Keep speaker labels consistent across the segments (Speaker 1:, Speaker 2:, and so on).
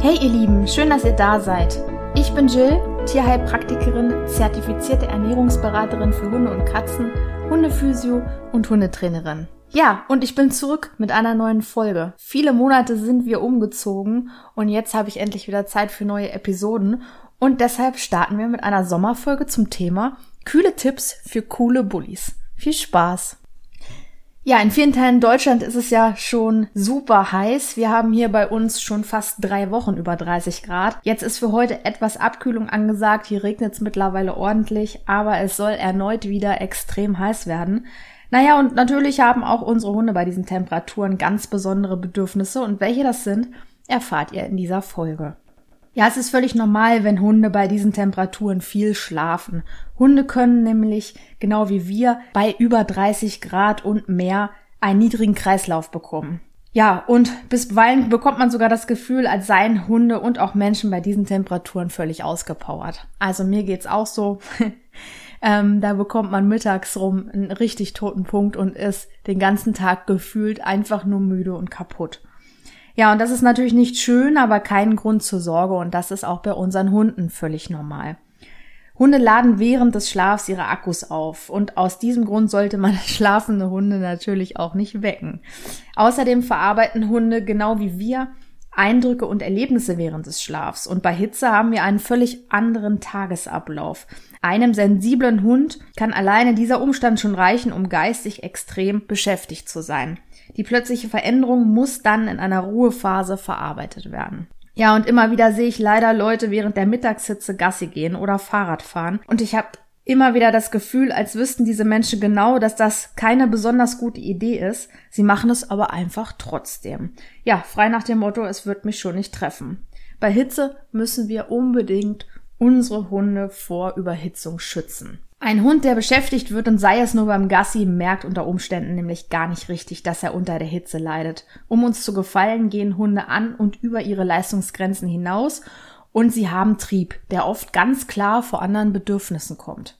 Speaker 1: Hey ihr Lieben, schön, dass ihr da seid. Ich bin Jill, Tierheilpraktikerin, zertifizierte Ernährungsberaterin für Hunde und Katzen, Hundephysio und Hundetrainerin. Ja, und ich bin zurück mit einer neuen Folge. Viele Monate sind wir umgezogen und jetzt habe ich endlich wieder Zeit für neue Episoden und deshalb starten wir mit einer Sommerfolge zum Thema kühle Tipps für coole Bullies. Viel Spaß! Ja, in vielen Teilen Deutschland ist es ja schon super heiß. Wir haben hier bei uns schon fast drei Wochen über 30 Grad. Jetzt ist für heute etwas Abkühlung angesagt. Hier regnet es mittlerweile ordentlich, aber es soll erneut wieder extrem heiß werden. Naja, und natürlich haben auch unsere Hunde bei diesen Temperaturen ganz besondere Bedürfnisse und welche das sind, erfahrt ihr in dieser Folge. Ja, es ist völlig normal, wenn Hunde bei diesen Temperaturen viel schlafen. Hunde können nämlich, genau wie wir, bei über 30 Grad und mehr einen niedrigen Kreislauf bekommen. Ja, und bisweilen bekommt man sogar das Gefühl, als seien Hunde und auch Menschen bei diesen Temperaturen völlig ausgepowert. Also mir geht's auch so. ähm, da bekommt man mittags rum einen richtig toten Punkt und ist den ganzen Tag gefühlt einfach nur müde und kaputt. Ja, und das ist natürlich nicht schön, aber kein Grund zur Sorge und das ist auch bei unseren Hunden völlig normal. Hunde laden während des Schlafs ihre Akkus auf und aus diesem Grund sollte man schlafende Hunde natürlich auch nicht wecken. Außerdem verarbeiten Hunde genau wie wir Eindrücke und Erlebnisse während des Schlafs und bei Hitze haben wir einen völlig anderen Tagesablauf. Einem sensiblen Hund kann alleine dieser Umstand schon reichen, um geistig extrem beschäftigt zu sein. Die plötzliche Veränderung muss dann in einer Ruhephase verarbeitet werden. Ja, und immer wieder sehe ich leider Leute während der Mittagshitze Gassi gehen oder Fahrrad fahren. Und ich habe immer wieder das Gefühl, als wüssten diese Menschen genau, dass das keine besonders gute Idee ist. Sie machen es aber einfach trotzdem. Ja, frei nach dem Motto, es wird mich schon nicht treffen. Bei Hitze müssen wir unbedingt unsere Hunde vor Überhitzung schützen. Ein Hund, der beschäftigt wird und sei es nur beim Gassi, merkt unter Umständen nämlich gar nicht richtig, dass er unter der Hitze leidet. Um uns zu gefallen, gehen Hunde an und über ihre Leistungsgrenzen hinaus und sie haben Trieb, der oft ganz klar vor anderen Bedürfnissen kommt.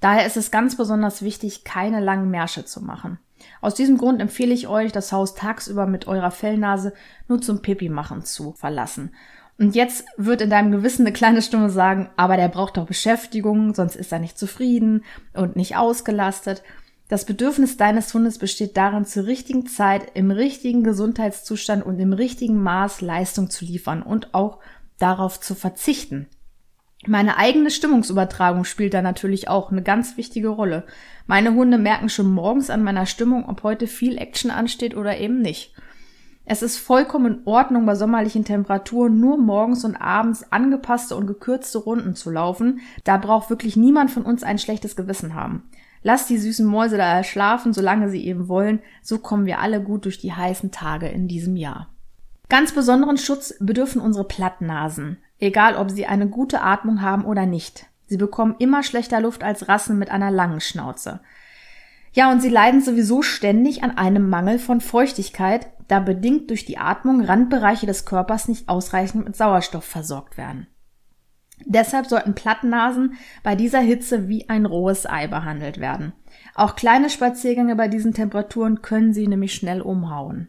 Speaker 1: Daher ist es ganz besonders wichtig, keine langen Märsche zu machen. Aus diesem Grund empfehle ich euch, das Haus tagsüber mit eurer Fellnase nur zum Pipi machen zu verlassen und jetzt wird in deinem Gewissen eine kleine Stimme sagen, aber der braucht doch Beschäftigung, sonst ist er nicht zufrieden und nicht ausgelastet. Das Bedürfnis deines Hundes besteht darin, zur richtigen Zeit, im richtigen Gesundheitszustand und im richtigen Maß Leistung zu liefern und auch darauf zu verzichten. Meine eigene Stimmungsübertragung spielt da natürlich auch eine ganz wichtige Rolle. Meine Hunde merken schon morgens an meiner Stimmung, ob heute viel Action ansteht oder eben nicht. Es ist vollkommen in Ordnung, bei sommerlichen Temperaturen nur morgens und abends angepasste und gekürzte Runden zu laufen. Da braucht wirklich niemand von uns ein schlechtes Gewissen haben. Lasst die süßen Mäuse da schlafen, solange sie eben wollen. So kommen wir alle gut durch die heißen Tage in diesem Jahr. Ganz besonderen Schutz bedürfen unsere Plattnasen. Egal, ob sie eine gute Atmung haben oder nicht. Sie bekommen immer schlechter Luft als Rassen mit einer langen Schnauze. Ja, und sie leiden sowieso ständig an einem Mangel von Feuchtigkeit, da bedingt durch die Atmung Randbereiche des Körpers nicht ausreichend mit Sauerstoff versorgt werden. Deshalb sollten Plattnasen bei dieser Hitze wie ein rohes Ei behandelt werden. Auch kleine Spaziergänge bei diesen Temperaturen können sie nämlich schnell umhauen.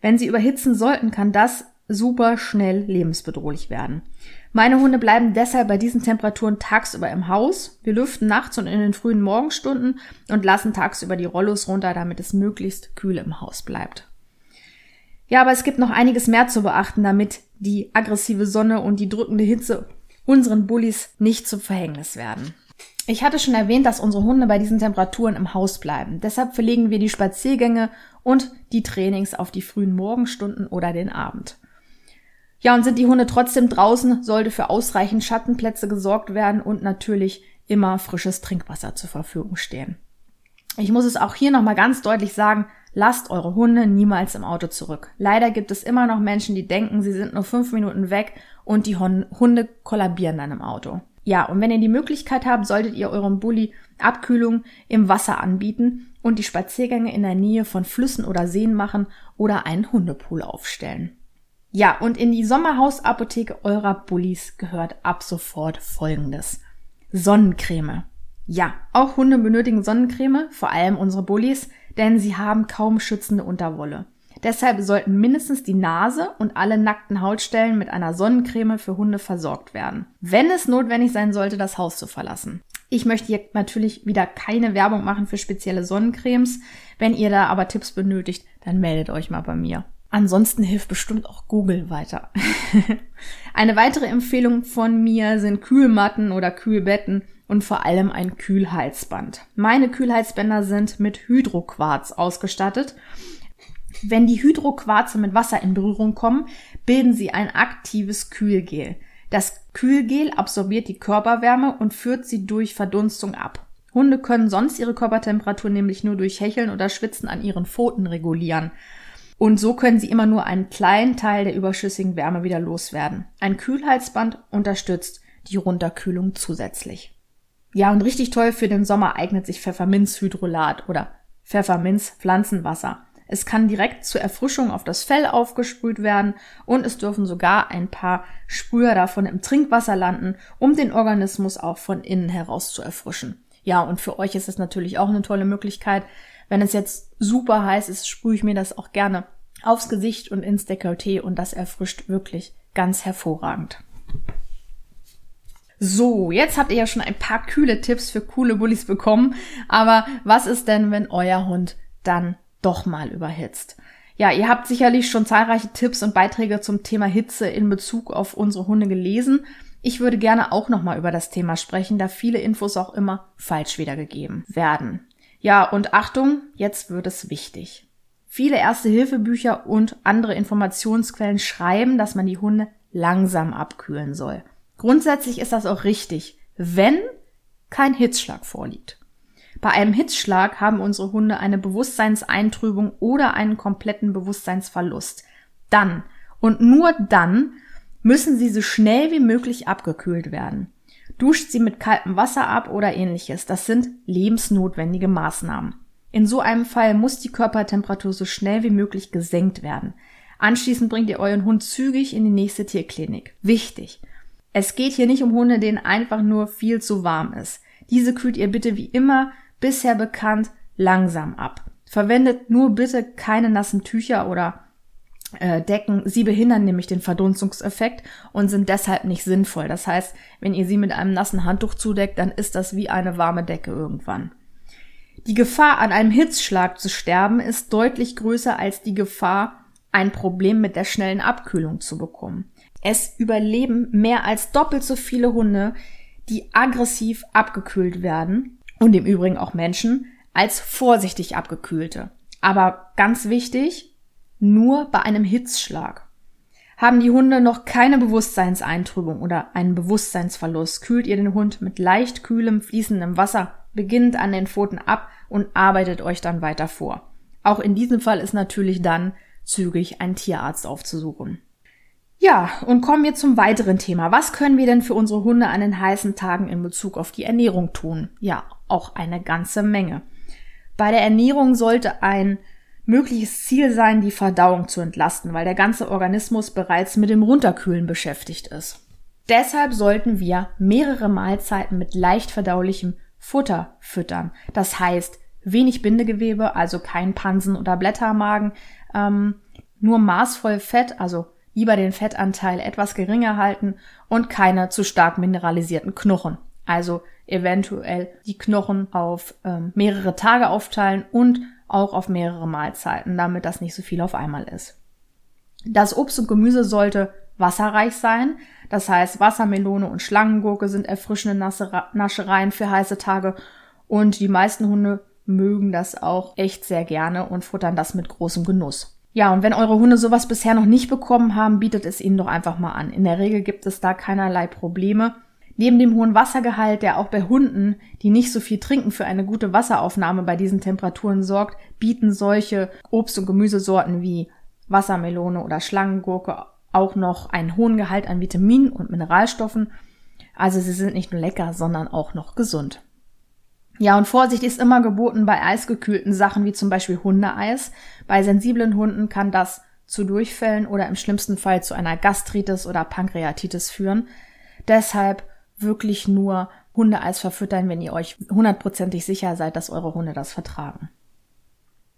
Speaker 1: Wenn sie überhitzen sollten, kann das super schnell lebensbedrohlich werden. Meine Hunde bleiben deshalb bei diesen Temperaturen tagsüber im Haus. Wir lüften nachts und in den frühen Morgenstunden und lassen tagsüber die Rollos runter, damit es möglichst kühl im Haus bleibt. Ja, aber es gibt noch einiges mehr zu beachten, damit die aggressive Sonne und die drückende Hitze unseren Bullies nicht zum Verhängnis werden. Ich hatte schon erwähnt, dass unsere Hunde bei diesen Temperaturen im Haus bleiben. Deshalb verlegen wir die Spaziergänge und die Trainings auf die frühen Morgenstunden oder den Abend. Ja, und sind die Hunde trotzdem draußen, sollte für ausreichend Schattenplätze gesorgt werden und natürlich immer frisches Trinkwasser zur Verfügung stehen. Ich muss es auch hier nochmal ganz deutlich sagen, lasst eure Hunde niemals im Auto zurück. Leider gibt es immer noch Menschen, die denken, sie sind nur fünf Minuten weg und die Hunde kollabieren dann im Auto. Ja, und wenn ihr die Möglichkeit habt, solltet ihr eurem Bulli Abkühlung im Wasser anbieten und die Spaziergänge in der Nähe von Flüssen oder Seen machen oder einen Hundepool aufstellen. Ja, und in die Sommerhausapotheke eurer Bullis gehört ab sofort folgendes. Sonnencreme. Ja, auch Hunde benötigen Sonnencreme, vor allem unsere Bullis, denn sie haben kaum schützende Unterwolle. Deshalb sollten mindestens die Nase und alle nackten Hautstellen mit einer Sonnencreme für Hunde versorgt werden, wenn es notwendig sein sollte, das Haus zu verlassen. Ich möchte hier natürlich wieder keine Werbung machen für spezielle Sonnencremes. Wenn ihr da aber Tipps benötigt, dann meldet euch mal bei mir. Ansonsten hilft bestimmt auch Google weiter. Eine weitere Empfehlung von mir sind Kühlmatten oder Kühlbetten und vor allem ein Kühlheizband. Meine Kühlheizbänder sind mit Hydroquarz ausgestattet. Wenn die Hydroquarze mit Wasser in Berührung kommen, bilden sie ein aktives Kühlgel. Das Kühlgel absorbiert die Körperwärme und führt sie durch Verdunstung ab. Hunde können sonst ihre Körpertemperatur nämlich nur durch Hecheln oder Schwitzen an ihren Pfoten regulieren. Und so können sie immer nur einen kleinen Teil der überschüssigen Wärme wieder loswerden. Ein Kühlhalsband unterstützt die Runterkühlung zusätzlich. Ja, und richtig toll für den Sommer eignet sich Pfefferminzhydrolat oder Pfefferminz-Pflanzenwasser. Es kann direkt zur Erfrischung auf das Fell aufgesprüht werden und es dürfen sogar ein paar Sprüher davon im Trinkwasser landen, um den Organismus auch von innen heraus zu erfrischen. Ja, und für euch ist es natürlich auch eine tolle Möglichkeit, wenn es jetzt super heiß ist, sprühe ich mir das auch gerne aufs Gesicht und ins Dekolleté und das erfrischt wirklich ganz hervorragend. So, jetzt habt ihr ja schon ein paar kühle Tipps für coole Bullies bekommen, aber was ist denn, wenn euer Hund dann doch mal überhitzt? Ja, ihr habt sicherlich schon zahlreiche Tipps und Beiträge zum Thema Hitze in Bezug auf unsere Hunde gelesen. Ich würde gerne auch noch mal über das Thema sprechen, da viele Infos auch immer falsch wiedergegeben werden. Ja, und Achtung, jetzt wird es wichtig. Viele Erste-Hilfe-Bücher und andere Informationsquellen schreiben, dass man die Hunde langsam abkühlen soll. Grundsätzlich ist das auch richtig, wenn kein Hitzschlag vorliegt. Bei einem Hitzschlag haben unsere Hunde eine Bewusstseinseintrübung oder einen kompletten Bewusstseinsverlust. Dann und nur dann müssen sie so schnell wie möglich abgekühlt werden. Duscht sie mit kaltem Wasser ab oder ähnliches. Das sind lebensnotwendige Maßnahmen. In so einem Fall muss die Körpertemperatur so schnell wie möglich gesenkt werden. Anschließend bringt ihr euren Hund zügig in die nächste Tierklinik. Wichtig. Es geht hier nicht um Hunde, denen einfach nur viel zu warm ist. Diese kühlt ihr bitte wie immer bisher bekannt langsam ab. Verwendet nur bitte keine nassen Tücher oder äh, Decken, sie behindern nämlich den Verdunstungseffekt und sind deshalb nicht sinnvoll. Das heißt, wenn ihr sie mit einem nassen Handtuch zudeckt, dann ist das wie eine warme Decke irgendwann. Die Gefahr, an einem Hitzschlag zu sterben, ist deutlich größer als die Gefahr, ein Problem mit der schnellen Abkühlung zu bekommen. Es überleben mehr als doppelt so viele Hunde, die aggressiv abgekühlt werden und im Übrigen auch Menschen, als vorsichtig abgekühlte. Aber ganz wichtig, nur bei einem Hitzschlag. Haben die Hunde noch keine Bewusstseinseintrübung oder einen Bewusstseinsverlust, kühlt ihr den Hund mit leicht kühlem, fließendem Wasser beginnend an den Pfoten ab und arbeitet euch dann weiter vor. Auch in diesem Fall ist natürlich dann zügig ein Tierarzt aufzusuchen. Ja, und kommen wir zum weiteren Thema. Was können wir denn für unsere Hunde an den heißen Tagen in Bezug auf die Ernährung tun? Ja, auch eine ganze Menge. Bei der Ernährung sollte ein mögliches Ziel sein, die Verdauung zu entlasten, weil der ganze Organismus bereits mit dem Runterkühlen beschäftigt ist. Deshalb sollten wir mehrere Mahlzeiten mit leicht verdaulichem Futter füttern. Das heißt, wenig Bindegewebe, also kein Pansen oder Blättermagen, ähm, nur maßvoll Fett, also lieber den Fettanteil etwas geringer halten und keine zu stark mineralisierten Knochen. Also eventuell die Knochen auf ähm, mehrere Tage aufteilen und auch auf mehrere Mahlzeiten, damit das nicht so viel auf einmal ist. Das Obst und Gemüse sollte wasserreich sein. Das heißt, Wassermelone und Schlangengurke sind erfrischende Naschereien für heiße Tage und die meisten Hunde mögen das auch echt sehr gerne und futtern das mit großem Genuss. Ja, und wenn eure Hunde sowas bisher noch nicht bekommen haben, bietet es ihnen doch einfach mal an. In der Regel gibt es da keinerlei Probleme. Neben dem hohen Wassergehalt, der auch bei Hunden, die nicht so viel trinken, für eine gute Wasseraufnahme bei diesen Temperaturen sorgt, bieten solche Obst- und Gemüsesorten wie Wassermelone oder Schlangengurke auch noch einen hohen Gehalt an Vitaminen und Mineralstoffen. Also sie sind nicht nur lecker, sondern auch noch gesund. Ja, und Vorsicht ist immer geboten bei eisgekühlten Sachen wie zum Beispiel Hundeeis. Bei sensiblen Hunden kann das zu Durchfällen oder im schlimmsten Fall zu einer Gastritis oder Pankreatitis führen. Deshalb wirklich nur Hundeeis verfüttern, wenn ihr euch hundertprozentig sicher seid, dass eure Hunde das vertragen.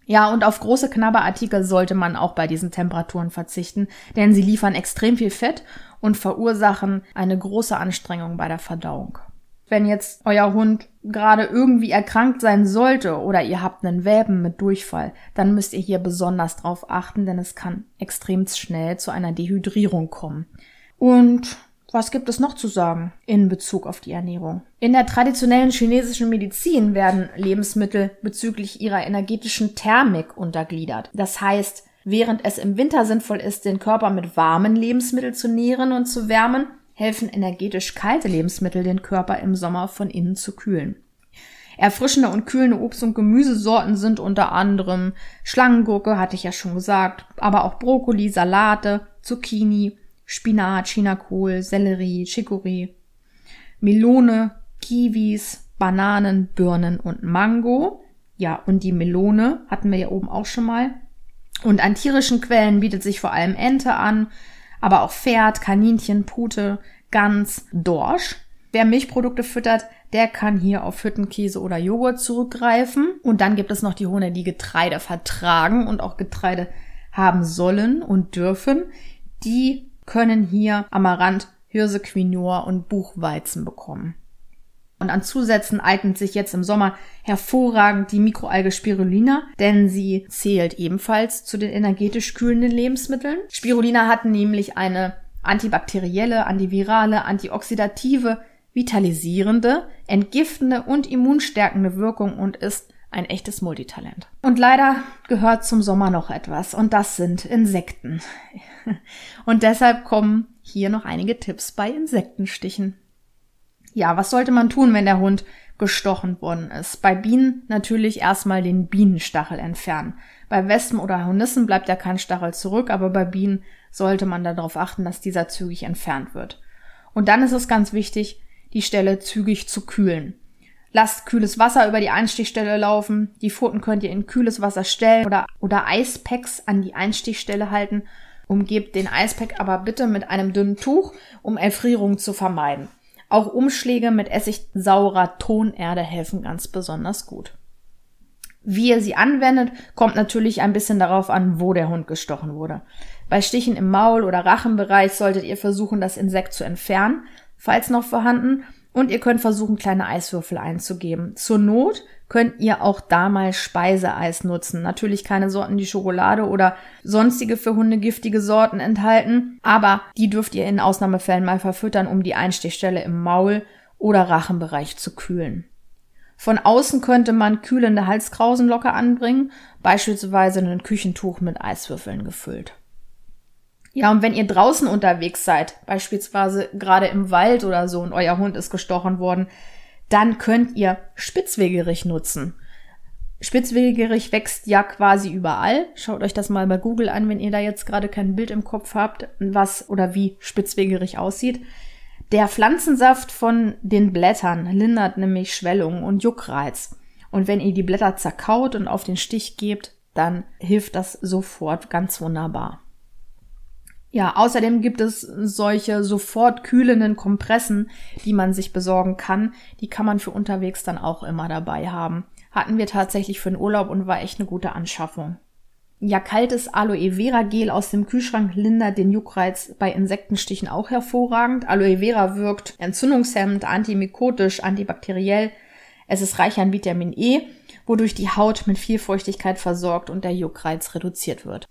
Speaker 1: Ja, und auf große Knabberartikel sollte man auch bei diesen Temperaturen verzichten, denn sie liefern extrem viel Fett und verursachen eine große Anstrengung bei der Verdauung. Wenn jetzt euer Hund gerade irgendwie erkrankt sein sollte oder ihr habt einen Welpen mit Durchfall, dann müsst ihr hier besonders drauf achten, denn es kann extrem schnell zu einer Dehydrierung kommen. Und was gibt es noch zu sagen in Bezug auf die Ernährung? In der traditionellen chinesischen Medizin werden Lebensmittel bezüglich ihrer energetischen Thermik untergliedert. Das heißt, während es im Winter sinnvoll ist, den Körper mit warmen Lebensmitteln zu nähren und zu wärmen, helfen energetisch kalte Lebensmittel den Körper im Sommer von innen zu kühlen. Erfrischende und kühlende Obst- und Gemüsesorten sind unter anderem Schlangengurke, hatte ich ja schon gesagt, aber auch Brokkoli, Salate, Zucchini, Spinat, Chinakohl, Sellerie, Chicorée, Melone, Kiwis, Bananen, Birnen und Mango. Ja, und die Melone hatten wir ja oben auch schon mal. Und an tierischen Quellen bietet sich vor allem Ente an, aber auch Pferd, Kaninchen, Pute, Gans, Dorsch. Wer Milchprodukte füttert, der kann hier auf Hüttenkäse oder Joghurt zurückgreifen. Und dann gibt es noch die Hunde, die Getreide vertragen und auch Getreide haben sollen und dürfen. Die können hier Amaranth, Hirse, Quinoa und Buchweizen bekommen. Und an Zusätzen eignet sich jetzt im Sommer hervorragend die Mikroalge Spirulina, denn sie zählt ebenfalls zu den energetisch kühlenden Lebensmitteln. Spirulina hat nämlich eine antibakterielle, antivirale, antioxidative, vitalisierende, entgiftende und immunstärkende Wirkung und ist ein echtes Multitalent. Und leider gehört zum Sommer noch etwas und das sind Insekten. Und deshalb kommen hier noch einige Tipps bei Insektenstichen. Ja, was sollte man tun, wenn der Hund gestochen worden ist? Bei Bienen natürlich erstmal den Bienenstachel entfernen. Bei Wespen oder Hornissen bleibt ja kein Stachel zurück, aber bei Bienen sollte man darauf achten, dass dieser zügig entfernt wird. Und dann ist es ganz wichtig, die Stelle zügig zu kühlen. Lasst kühles Wasser über die Einstichstelle laufen. Die Pfoten könnt ihr in kühles Wasser stellen oder, oder Eispacks an die Einstichstelle halten. Umgebt den Eispack aber bitte mit einem dünnen Tuch, um Erfrierung zu vermeiden. Auch Umschläge mit essigsaurer Tonerde helfen ganz besonders gut. Wie ihr sie anwendet, kommt natürlich ein bisschen darauf an, wo der Hund gestochen wurde. Bei Stichen im Maul- oder Rachenbereich solltet ihr versuchen, das Insekt zu entfernen, falls noch vorhanden, und ihr könnt versuchen, kleine Eiswürfel einzugeben. Zur Not könnt ihr auch da mal Speiseeis nutzen. Natürlich keine Sorten, die Schokolade oder sonstige für Hunde giftige Sorten enthalten, aber die dürft ihr in Ausnahmefällen mal verfüttern, um die Einstichstelle im Maul oder Rachenbereich zu kühlen. Von außen könnte man kühlende Halskrausen locker anbringen, beispielsweise ein Küchentuch mit Eiswürfeln gefüllt. Ja, und wenn ihr draußen unterwegs seid, beispielsweise gerade im Wald oder so und euer Hund ist gestochen worden, dann könnt ihr Spitzwegerich nutzen. Spitzwegerich wächst ja quasi überall. Schaut euch das mal bei Google an, wenn ihr da jetzt gerade kein Bild im Kopf habt, was oder wie Spitzwegerich aussieht. Der Pflanzensaft von den Blättern lindert nämlich Schwellungen und Juckreiz. Und wenn ihr die Blätter zerkaut und auf den Stich gebt, dann hilft das sofort ganz wunderbar. Ja, außerdem gibt es solche sofort kühlenden Kompressen, die man sich besorgen kann. Die kann man für unterwegs dann auch immer dabei haben. Hatten wir tatsächlich für den Urlaub und war echt eine gute Anschaffung. Ja, kaltes Aloe Vera Gel aus dem Kühlschrank lindert den Juckreiz bei Insektenstichen auch hervorragend. Aloe Vera wirkt entzündungshemmend, antimykotisch, antibakteriell. Es ist reich an Vitamin E, wodurch die Haut mit viel Feuchtigkeit versorgt und der Juckreiz reduziert wird.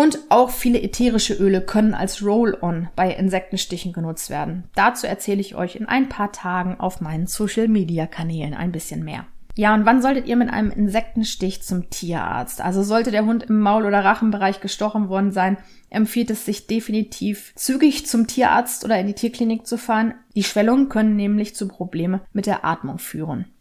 Speaker 1: Und auch viele ätherische Öle können als Roll-on bei Insektenstichen genutzt werden. Dazu erzähle ich euch in ein paar Tagen auf meinen Social-Media-Kanälen ein bisschen mehr. Ja, und wann solltet ihr mit einem Insektenstich zum Tierarzt? Also sollte der Hund im Maul- oder Rachenbereich gestochen worden sein, empfiehlt es sich definitiv zügig zum Tierarzt oder in die Tierklinik zu fahren. Die Schwellungen können nämlich zu Probleme mit der Atmung führen.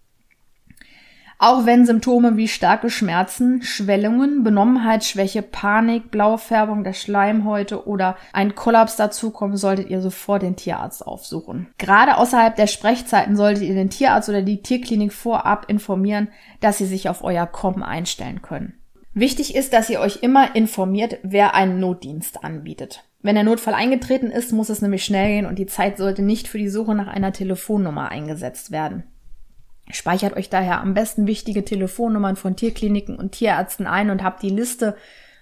Speaker 1: Auch wenn Symptome wie starke Schmerzen, Schwellungen, Benommenheitsschwäche, Panik, Blaufärbung der Schleimhäute oder ein Kollaps dazukommen, solltet ihr sofort den Tierarzt aufsuchen. Gerade außerhalb der Sprechzeiten solltet ihr den Tierarzt oder die Tierklinik vorab informieren, dass sie sich auf euer Kommen einstellen können. Wichtig ist, dass ihr euch immer informiert, wer einen Notdienst anbietet. Wenn der Notfall eingetreten ist, muss es nämlich schnell gehen und die Zeit sollte nicht für die Suche nach einer Telefonnummer eingesetzt werden. Speichert euch daher am besten wichtige Telefonnummern von Tierkliniken und Tierärzten ein und habt die Liste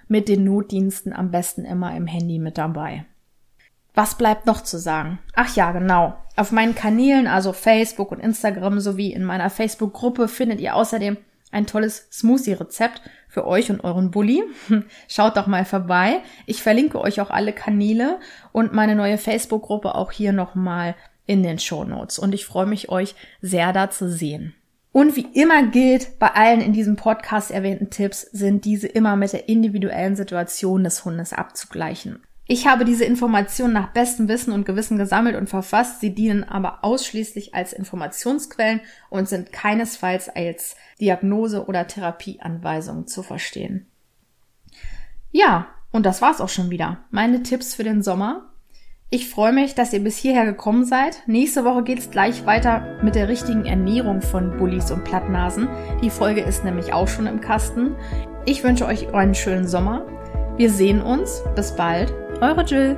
Speaker 1: mit den Notdiensten am besten immer im Handy mit dabei. Was bleibt noch zu sagen? Ach ja, genau. Auf meinen Kanälen, also Facebook und Instagram sowie in meiner Facebook-Gruppe findet ihr außerdem ein tolles Smoothie-Rezept für euch und euren Bulli. Schaut doch mal vorbei. Ich verlinke euch auch alle Kanäle und meine neue Facebook-Gruppe auch hier nochmal in den Show Notes. Und ich freue mich, euch sehr da zu sehen. Und wie immer gilt, bei allen in diesem Podcast erwähnten Tipps sind diese immer mit der individuellen Situation des Hundes abzugleichen. Ich habe diese Informationen nach bestem Wissen und Gewissen gesammelt und verfasst. Sie dienen aber ausschließlich als Informationsquellen und sind keinesfalls als Diagnose oder Therapieanweisung zu verstehen. Ja, und das war's auch schon wieder. Meine Tipps für den Sommer. Ich freue mich, dass ihr bis hierher gekommen seid. Nächste Woche geht's gleich weiter mit der richtigen Ernährung von Bullies und Plattnasen. Die Folge ist nämlich auch schon im Kasten. Ich wünsche euch einen schönen Sommer. Wir sehen uns. Bis bald. Eure Jill.